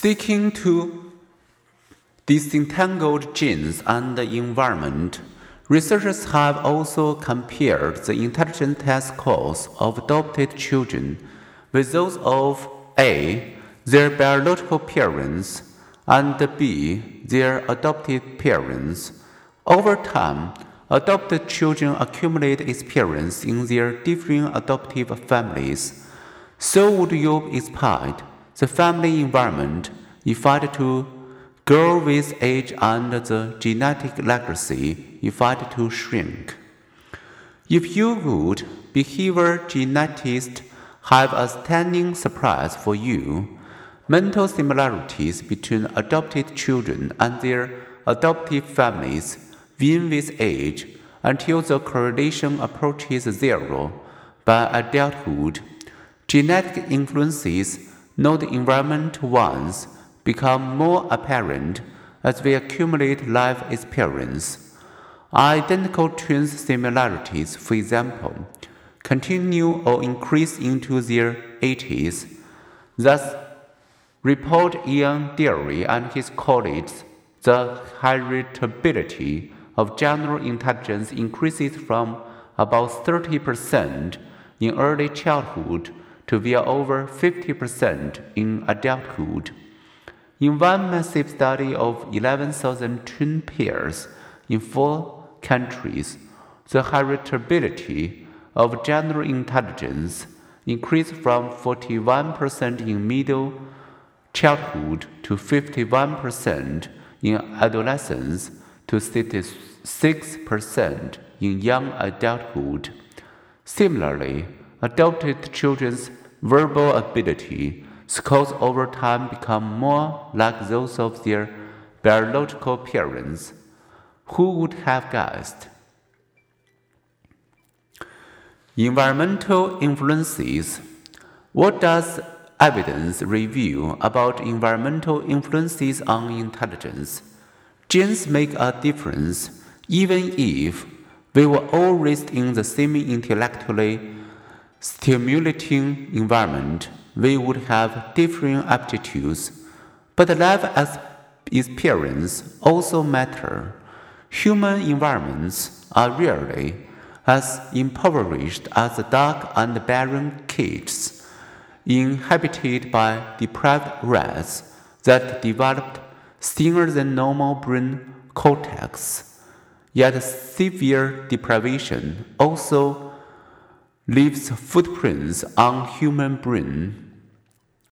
Seeking to disentangled genes and the environment, researchers have also compared the intelligence test scores of adopted children with those of A. their biological parents and B. their adopted parents. Over time, adopted children accumulate experience in their differing adoptive families. So would you expect the family environment effect to grow with age and the genetic legacy effect to shrink? If you would, behavior geneticists have a stunning surprise for you. Mental similarities between adopted children and their adoptive families wane with age until the correlation approaches zero by adulthood. Genetic influences, not environmental ones, become more apparent as we accumulate life experience. Identical twin similarities, for example, continue or increase into their 80s. Thus, report Ian Deary and his colleagues, the heritability of general intelligence increases from about 30% in early childhood to be over 50% in adulthood. In one massive study of 11,000 twin pairs in four countries, the heritability of general intelligence increased from 41% in middle childhood to 51% in adolescence to 66% in young adulthood. Similarly, adopted children's verbal ability scores over time become more like those of their biological parents. Who would have guessed? Environmental influences. What does evidence reveal about environmental influences on intelligence? Genes make a difference, even if we were all raised in the same intellectually stimulating environment, we would have differing aptitudes. But life experience also matter. Human environments are rarely as impoverished as the dark and barren caves inhabited by deprived rats that developed thinner than normal brain cortex. Yet severe deprivation also leaves footprints on human brain